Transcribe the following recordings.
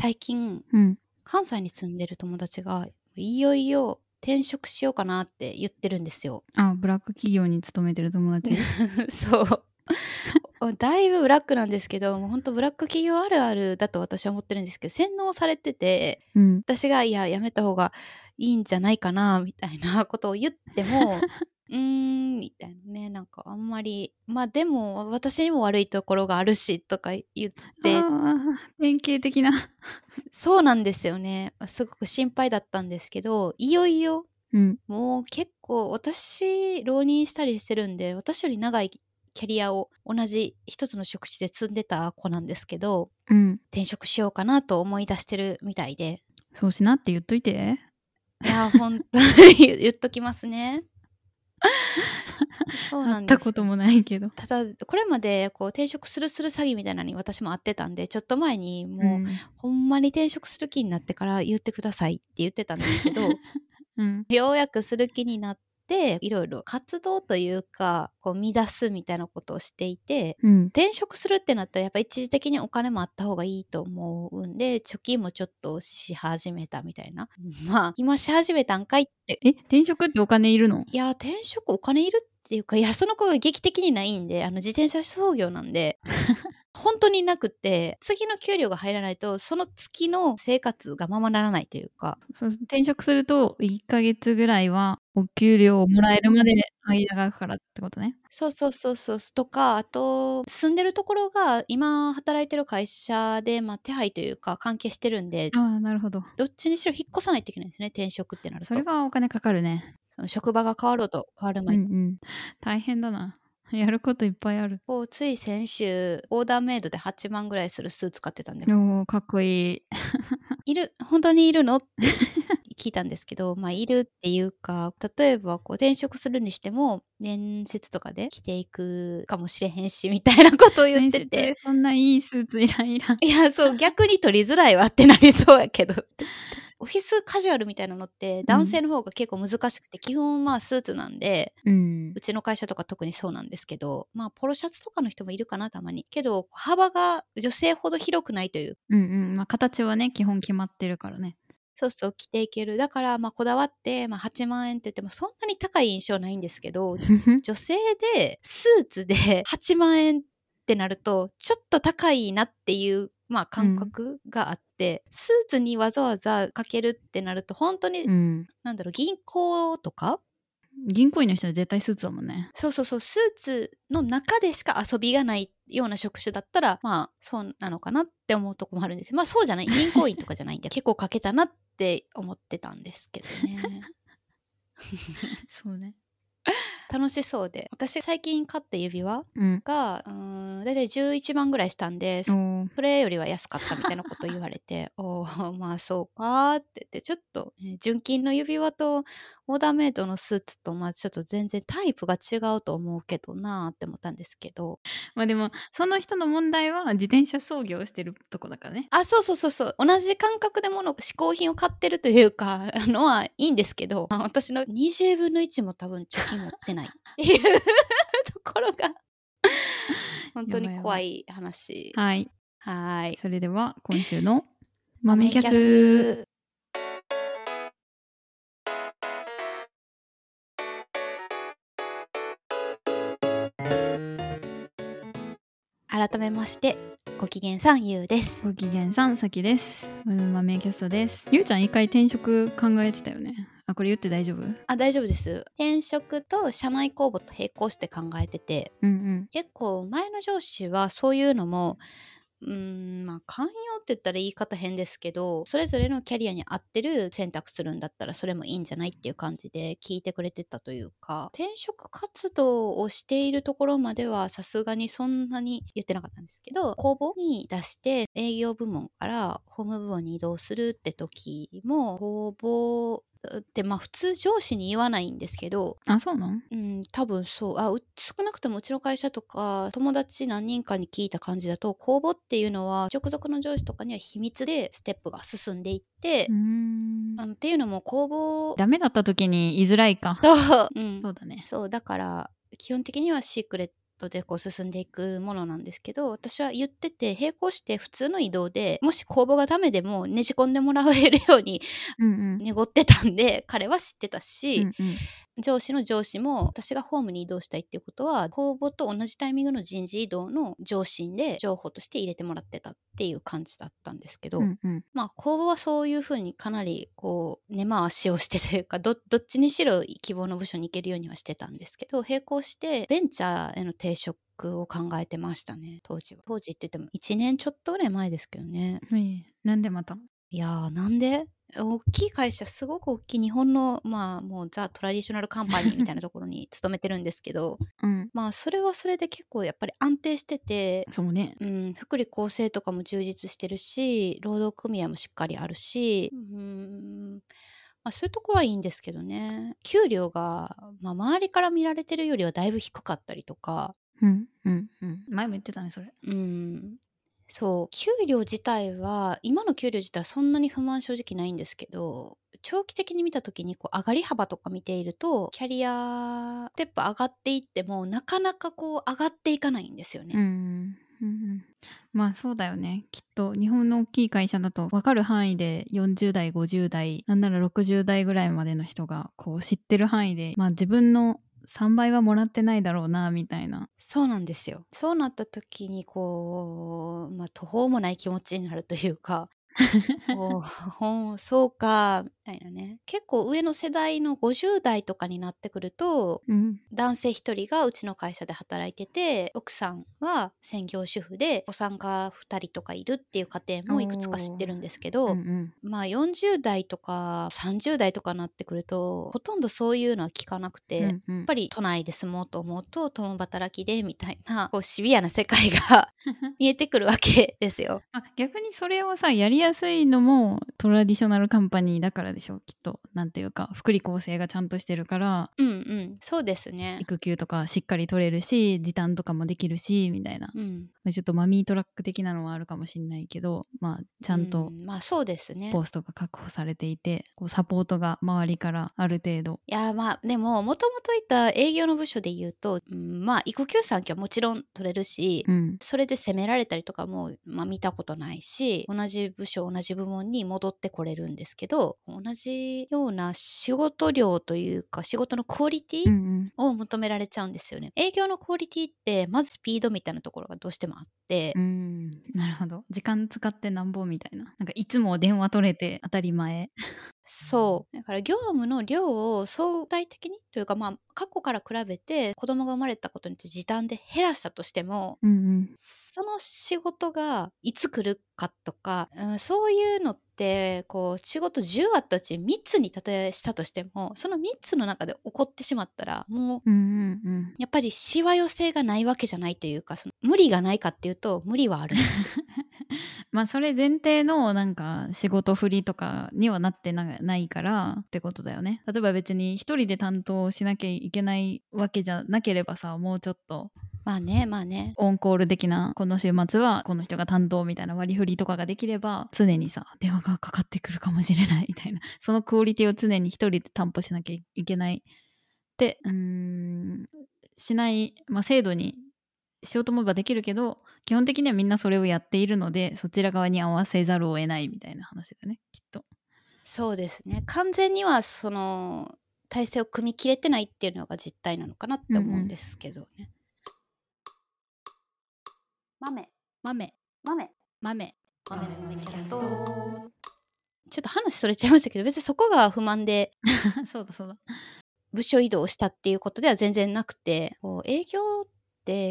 最近うん。関西に住んでる友達がいよいよ転職しようかなって言ってるんですよ。あ、ブラック企業に勤めてる友達？そう。だいぶブラックなんですけど、もう本当ブラック企業あるあるだと私は思ってるんですけど、洗脳されてて、うん。私がいや、やめた方がいいんじゃないかな、みたいなことを言っても、うーん、みたいなね、なんかあんまり、まあでも私にも悪いところがあるし、とか言って、典型的な。そうなんですよね。すごく心配だったんですけど、いよいようん。もう結構私浪人したりしてるんで私より長いキャリアを同じ一つの職種で積んでた子なんですけどうん。転職しようかなと思い出してるみたいでそうしなって言っといて。いや本当に言っときますね そうなんですたこともないけど。ただこれまでこう転職するする詐欺みたいなのに私も会ってたんでちょっと前にもう、うん。ほんまに転職する気になってから言ってくださいって言ってたんですけど うん。ようやくする気になっていろいろ活動というかこう乱すみたいなことをしていてうん。転職するってなったらやっぱ一時的にお金もあった方がいいと思うんで貯金もちょっとし始めたみたいな。まあ今し始めたんかいって。え、転職ってお金いるの？いや転職お金いるっていうかいやその子が劇的にないんであの自転車操業なんで 本当になくって次の給料が入らないとその月の生活がままならないというかそう転職すると1ヶ月ぐらいはお給料をもらえるまで間が空くからってことね。そうそうそうそうとかあと住んでるところが今働いてる会社で、まあ、手配というか関係してるんでああ、なるほど。どっちにしろ引っ越さないといけないんですね転職ってなるとそれはお金かかるね。その職場が変わろうと変わるうん前に、うん。大変だな。やることいっぱいある。こうつい先週オーダーメイドで8万ぐらいするスーツ買ってたんでおーかっこいい。いる本当にいるの？聞いたんですけどまあいるっていうか例えばこう転職するにしても面接とかで着ていくかもしれへんしみたいなことを言ってて面接でそんないいスーツいらんいらん。いや、そう、逆に取りづらいわってなりそうやけど。オフィスカジュアルみたいなのって男性の方が結構難しくて、基本まあスーツなんで、うんう。ちの会社とか特にそうなんですけど、まあポロシャツとかの人もいるかな、たまに。けど、幅が女性ほど広くないという、うんうん。まあ形はね、基本決まってるからね。そうそう着ていける。だから、まあこだわって、まあ8万円って言ってもそんなに高い印象ないんですけど、女性でスーツで8万円ってなるとちょっと高いなっていう、まあ、感覚があって、スーツにわざわざかけるってなると本当に、うん。なんだろう銀行とか？銀行員の人は絶対スーツだもんね。そうそうそうスーツの中でしか遊びがないような職種だったらまあそうなのかなって思うとこもあるんですまあそうじゃない銀行員とかじゃないんで 結構かけたなって思ってたんですけどね そうね。楽しそうで。私最近買った指輪うん。がうーん大体11万ぐらいしたんでそれよりは安かったみたいなこと言われて おおまあそうかって言ってちょっと、ね純金の指輪とオーダーメイドのスーツとまあちょっと全然タイプが違うと思うけどなーって思ったんですけど。まあでも、その人の問題は自転車操業してるとこだからね。あそうそうそうそう。同じ感覚で物嗜好品を買ってるというかあのはいいんですけど。私の20分の1も多分貯金持ってないっていう ところが 本当に怖い話はい。はーいそれでは、今週の 豆キャス。改めましてご機嫌さんゆうですご機嫌さん、さきです。うん豆キャストです。ゆうちゃん一回転職考えてたよね。あ、これ言って大丈夫？あ大丈夫です。転職と社内公募と並行して考えてて。うんうん。結構前の上司はそういうのもうーんまあ寛容って言ったら言い方変ですけどそれぞれのキャリアに合ってる選択するんだったらそれもいいんじゃないっていう感じで聞いてくれてたというか。転職活動をしているところまではさすがにそんなに言ってなかったんですけど公募に出して営業部門から法務部門に移動するって時も公募ってまあ普通上司に言わないんですけどあ、そうなん？うん、多分そう。あう少なくともうちの会社とか友達何人かに聞いた感じだと公募っていうのは直属の上司とかには秘密でステップが進んでいってうー、ん。あのっていうのも公募ダメだった時に言いづらいか。そう,、うん、そうだね。そうだから基本的にはシークレットでこう進んでいくものなんですけど私は言ってて並行して普通の移動でもし公募がダメでもねじ込んでもらえるようにうんうん。濁ってたんで彼は知ってたし、うんうん。上司の上司も私がホームに移動したいっていうことは公募と同じタイミングの人事異動の上申で情報として入れてもらってたっていう感じだったんですけど、うんうん。まあ公募はそういうふうにかなりこう根回しをしてというかどどっちにしろ希望の部署に行けるようにはしてたんですけど並行してベンチャーへの転職を考えてましたね当時は。当時って言っても1年ちょっとぐらい前ですけどね。ええなんでまた？いやーなんで？大きい会社すごく大きい日本のまあもうザ・トラディショナルカンパニーみたいなところに勤めてるんですけどうん。まあそれはそれで結構やっぱり安定しててそうね。うん、福利厚生とかも充実してるし労働組合もしっかりあるし、うんまあ、そういうところはいいんですけどね。給料が、まあ、周りから見られてるよりはだいぶ低かったりとか、うんうんうん。前も言ってたねそれ。うん、そう。給料自体は今の給料自体はそんなに不満正直ないんですけど長期的に見た時にこう上がり幅とか見ているとキャリアステップ上がっていってもなかなかこう上がっていかないんですよね。うんうんうん。まあそうだよね。きっと日本の大きい会社だと分かる範囲で40代50代なんなら60代ぐらいまでの人がこう知ってる範囲でまあ自分の3倍はもらってないだろうなみたいな。そうなんですよ。そうなった時にこう、まあ、途方もない気持ちになるというか、そうか、みたいなね。結構上の世代の50代とかになってくると、うん男性一人がうちの会社で働いてて、奥さんは専業主婦で、お産が2人とかいるっていう家庭もいくつか知ってるんですけど、うんうんまあ40代とか30代とかになってくると、ほとんどそういうのは聞かなくて、うんうんやっぱり都内で住もうと思うと共働きでみたいなこうシビアな世界が 見えてくるわけですよ。あ逆にそれをさやりやすいのもトラディショナルカンパニーだからでしょきっと。なんていうか福利厚生がちゃんとしてるからうんうん。そうですね。育休とかしっかり取れるし時短とかもできるしみたいな、まうん、あちょっとマミートラック的なのはあるかもしんないけどまあちゃんとうまあそうですね。ポストが確保されていてこうサポートが周りからある程度。いやまあでももともといた営業の部署で言うと、うん、まあ育休産休はもちろん取れるし、うん。それで責められたりとかも、まあ、見たことないし同じ部署同じ部門に戻ってこれるんですけど同じような仕事量というか仕事のクオリティ、うんうん。を求められちゃうんですよね。営業のクオリティってまずスピードみたいなところがどうしてもあって、うん。なるほど。時間使ってなんぼみたいな。なんかいつも電話取れて当たり前そう。だから業務の量を相対的にというかまあ過去から比べて子供が生まれたことによって時短で減らしたとしてもうんうん。その仕事がいつ来るかとか、うん、そういうのってこう仕事10あったうち3つに例えしたとしてもその3つの中で起こってしまったらもううんうんうん。やっぱりしわ寄せがないわけじゃないというかその無理がないかっていうと無理はあるんですよ。まあそれ前提のなんか仕事振りとかにはなってないからってことだよね。例えば別に一人で担当しなきゃいけないわけじゃなければさもうちょっと。まあねまあねオンコール的なこの週末はこの人が担当みたいな割り振りとかができれば常にさ電話がかかってくるかもしれないみたいな。そのクオリティを常に一人で担保しなきゃいけないってうんしない、まあ、制度にしようと思えばできるけど基本的にはみんなそれをやっているのでそちら側に合わせざるを得ないみたいな話だよねきっと。そうですね。完全にはその体制を組み切れてないっていうのが実態なのかなって思うんですけどね。豆。豆。豆。豆。豆。の豆。キャストちょっと話それちゃいましたけど別にそこが不満で そうだそうだ。部署移動したっていうことでは全然なくてこう営業って、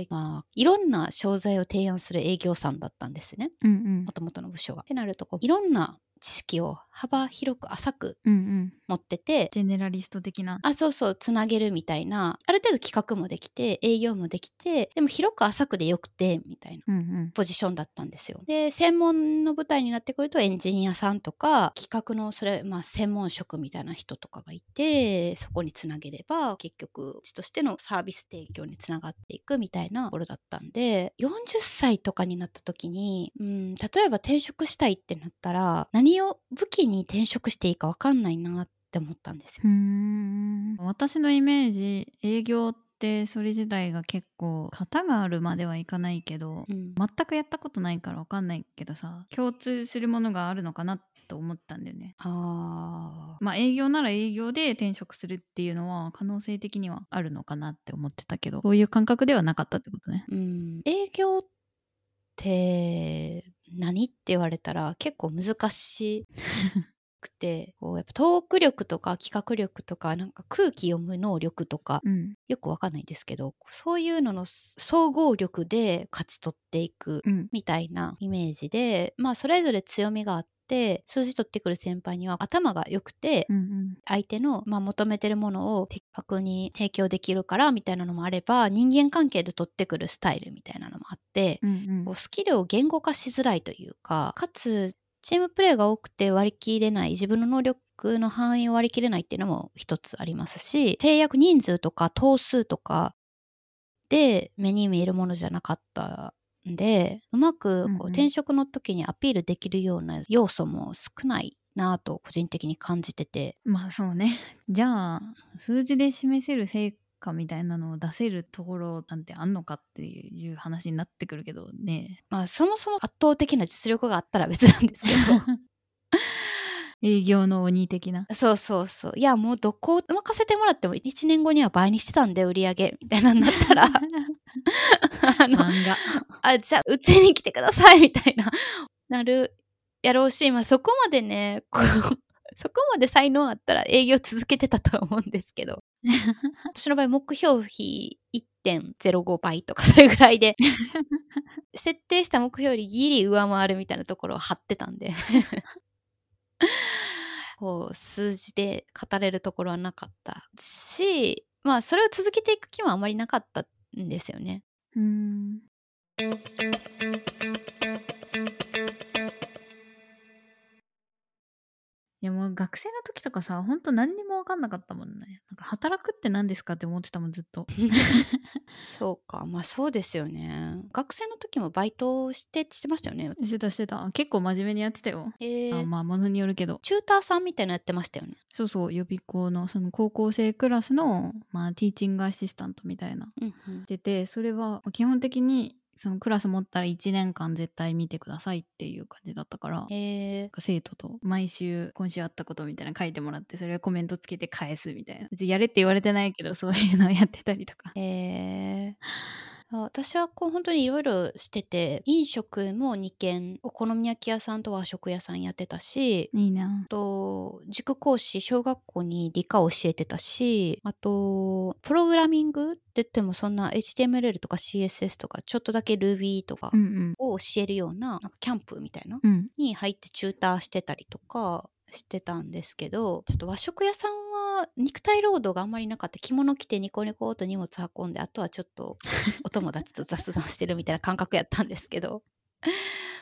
まあ、いろんな商材を提案する営業さんだったんですねうんうんもともとの部署が。ってなるとこういろんな知識を幅広く浅くうんうん持っててジェネラリスト的な。あそうそうつなげるみたいなある程度企画もできて営業もできてでも広く浅くでよくてみたいなうんうんポジションだったんですよ。で専門の舞台になってくるとエンジニアさんとか企画のそれ、まあ、専門職みたいな人とかがいてそこにつなげれば結局うちとしてのサービス提供につながっていくみたいなところだったんで40歳とかになった時に、うん、例えば転職したいってなったら何を武器に転職していいか分かんないなって思ったんですよ。うーん私のイメージ営業っってそれ自体が結構型があるまではいかないけど、うん全くやったことないから分かんないけどさ共通するものがあるのかなと思ったんだよね。あまあ営業なら営業で転職するっていうのは可能性的にはあるのかなって思ってたけどそういう感覚ではなかったってことね。ーうん営業って何？って言われたら結構難しくてこうやっぱトーク力とか企画力とかなんか空気読む能力とかうん。よくわかんないんですけどそういうのの総合力で勝ち取っていくうん。みたいなイメージでまあそれぞれ強みがあって数字取ってくる先輩には頭が良くて相手の、まあ、求めてるものを的確に提供できるからみたいなのもあれば人間関係で取ってくるスタイルみたいなのもあって、うんうん。こうスキルを言語化しづらいというかかつチームプレーが多くて割り切れない自分の能力の範囲を割り切れないっていうのも一つありますし制約人数とか頭数とかで目に見えるものじゃなかったんでうまくこう、転職の時にアピールできるような要素も少ないなぁと個人的に感じてて。まあそうね。じゃあ数字で示せる成果みたいなのを出せるところなんてあんのかっていう話になってくるけどね。まあそもそも圧倒的な実力があったら別なんですけ 営業の鬼的な。どそうそうそう。いやもうどこを任せてもらっても1年後には倍にしてたんで売り上げ。みたいなのになったら。あの漫画。あじゃあうちに来てくださいみたいな。なるやろうし、まあ、そこまでねこう そこまで才能あったら営業続けてたとは思うんですけど。私の場合目標費1.05倍とかそれぐらいで。設定した目標よりギリ上回るみたいなところを張ってたんで こう数字で語れるところはなかったしまあそれを続けていく気はあまりなかったんですよね。うんいやもう学生の時とかさほんと何にも分かんなかったもんね。なんか働くって何ですかって思ってたもんずっと。そうか。まあそうですよね。学生の時もバイトしてしてましたよねしてたしてた。結構真面目にやってたよ、へえあまあものによるけど。チューターさんみたいなのやってましたよね。そうそう。予備校のその高校生クラスの、まあ、ティーチングアシスタントみたいな。うんうん。出てそれは基本的にそのクラス持ったら1年間絶対見てくださいっていう感じだったからへえ生徒と毎週今週あったことみたいなの書いてもらってそれをコメントつけて返すみたいな。別にやれって言われてないけどそういうのをやってたりとか。へえあ私はこう本当にいろいろしてて飲食も2軒お好み焼き屋さんと和食屋さんやってたしいいな。あと塾講師小学校に理科を教えてたしあとプログラミングって言ってもそんな HTML とか CSS とかちょっとだけ Ruby とかを教えるようななんかキャンプみたいなうん。に入ってチューターしてたりとかしてたんですけどちょっと和食屋さん肉体労働があんまりなかった。着物着てニコニコと荷物運んであとはちょっとお友達と雑談してるみたいな感覚やったんですけど。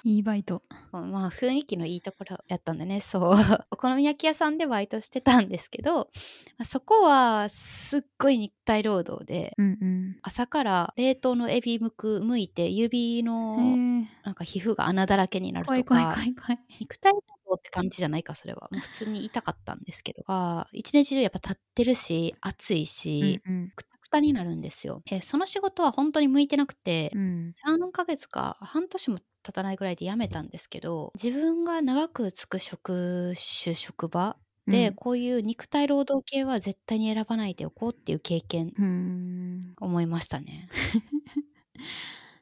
いいバイト。まあ雰囲気のいいところやったんでねそう。お好み焼き屋さんでバイトしてたんですけどまあそこはすっごい肉体労働でうんうん。朝から冷凍のエビむく剥いて指へのえ。なんか皮膚が穴だらけになるとか。肉体労働って感じじゃないかそれは。普通に痛かったんですけどあ一日中やっぱ立ってるし暑いし、うんうん。くたくたになるんですよ、えーその仕事は本当に向いてなくて、うん。3ヶ月か半年も経たないぐらいで辞めたんですけど自分が長くつく職種職場で、こういう肉体労働系は絶対に選ばないでおこうっていう経験うんうん。思いましたね。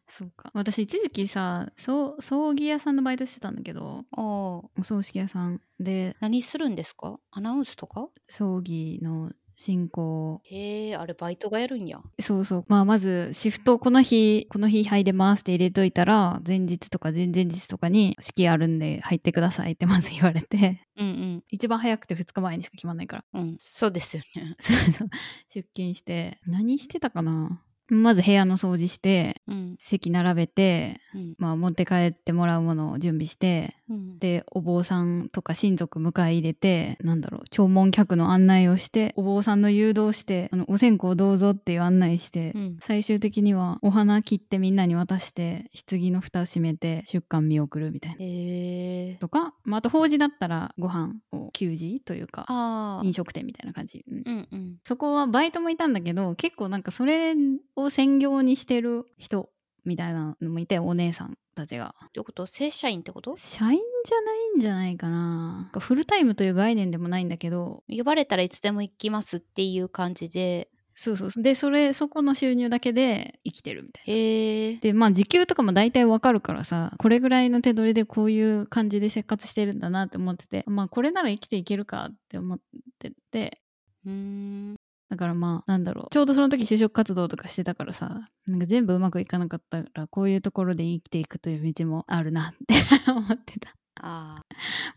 そうか。私一時期さそう葬儀屋さんのバイトしてたんだけどおーお葬式屋さんで。何するんですか？アナウンスとか？葬儀の進行。へえあれバイトがやるんや。そうそう。まあまずシフトこの日この日入れますって入れといたら前日とか前々日とかに式あるんで入ってくださいってまず言われて。うん一番早くて2日前にしか決まんないから。うんうん。そうですよね。そうそう。出勤して何してたかな？まず部屋の掃除してうん。席並べて、うん。まあ、持って帰ってもらうものを準備してうん。でお坊さんとか親族迎え入れてなんだろう弔問客の案内をしてお坊さんの誘導してあのお線香どうぞっていう案内して、うん。最終的にはお花切ってみんなに渡して棺の蓋閉めて出棺見送るみたいな。へえとか、まあ、あと法事だったらご飯を給仕というか飲食店みたいな感じ、うん。うんうん。そこはバイトもいたんだけど結構なんかそれを専業にしてる人みたいなのもいてお姉さんたちが。ってこと？正社員ってこと？社員じゃないんじゃないかな。フルタイムという概念でもないんだけど。呼ばれたらいつでも行きますっていう感じで。そうそうそう。でそれそこの収入だけで生きてるみたいな。へえでまあ時給とかも大体わかるからさこれぐらいの手取りでこういう感じで生活してるんだなって思っててまあこれなら生きていけるかって思ってて。うーんだからまあなんだろう。ちょうどその時就職活動とかしてたからさなんか全部うまくいかなかったらこういうところで生きていくという道もあるなって思ってた、ああ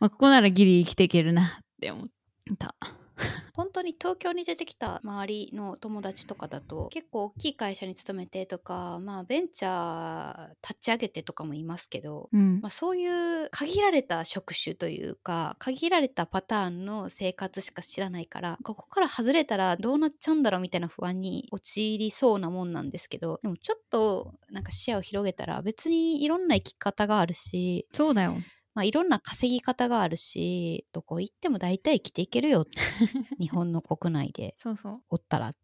まあ、ここならギリ生きていけるなって思った 本当に東京に出てきた周りの友達とかだと結構大きい会社に勤めてとかまあベンチャー立ち上げてとかもいますけど、うん。まあ、そういう限られた職種というか限られたパターンの生活しか知らないからここから外れたらどうなっちゃうんだろうみたいな不安に陥りそうなもんなんですけどでもちょっとなんか視野を広げたら別にいろんな生き方があるしそうだよまあ、いろんな稼ぎ方があるしどこ行っても大体生きていけるよ。日本の国内で。そうそう。おったら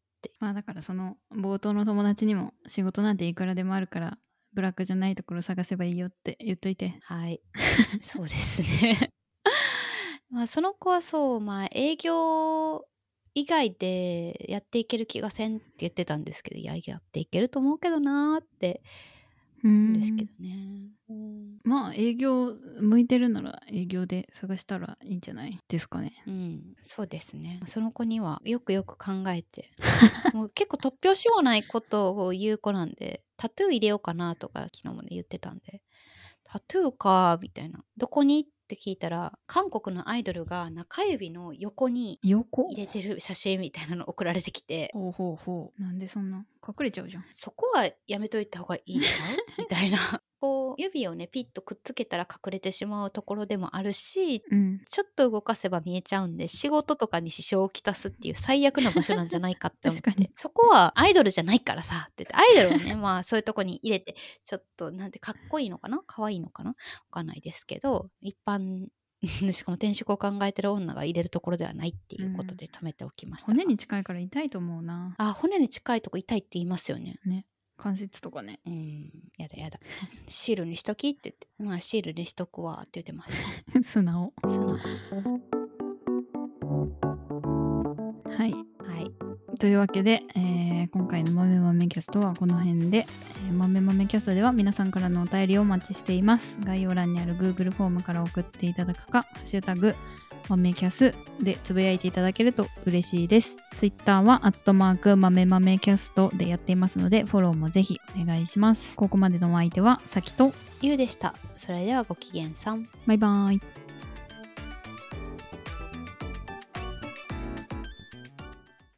まあだからその冒頭の友達にも仕事なんていくらでもあるからブラックじゃないところ探せばいいよって言っといて。はい。そうですね。まあその子はそうまあ営業以外でやっていける気がせんって言ってたんですけどいややっていけると思うけどなーってうんですけどね、うん。まあ営業向いてるなら営業で探したらいいんじゃないですかね。うん、そうですね。その子にはよくよく考えて。もう結構突拍子もないことを言う子なんでタトゥー入れようかなとか昨日もね言ってたんで。タトゥーかみたいな。どこにって聞いたら韓国のアイドルが中指の横に横？入れてる写真みたいなの送られてきて。ほうほうほう。なんでそんな隠れちゃうじゃん。そこはやめといた方がいいんちゃう？みたいなこう指をねピッとくっつけたら隠れてしまうところでもあるしうん。ちょっと動かせば見えちゃうんで仕事とかに支障をきたすっていう最悪な場所なんじゃないかって思ってそこはアイドルじゃないからさって言ってアイドルをねまあそういうとこに入れてちょっとなんてかっこいいのかな可愛いのかなわかんないですけど一般しかも転職を考えてる女が入れるところではないっていうことで止めておきました。が、骨に近いから痛いと思うな。あ骨に近いとこ痛いって言いますよね。ね関節とかね。うん。やだやだ。シールにしときって言って。まあシールにしとくわって言ってまし 素直。たそのはい。はい。というわけで、えー今回の「豆豆キャスト」はこの辺で「えー豆豆キャスト」では皆さんからのお便りをお待ちしています。概要欄にある Google フォームから送っていただくか「ハッシュタグ豆キャス」でつぶやいていただけると嬉しいです。Twitter は「アットマーク豆豆キャスト」でやっていますのでフォローもぜひお願いします。ここまでのお相手はさきとゆうでした。それではごきげんさん。バイバイ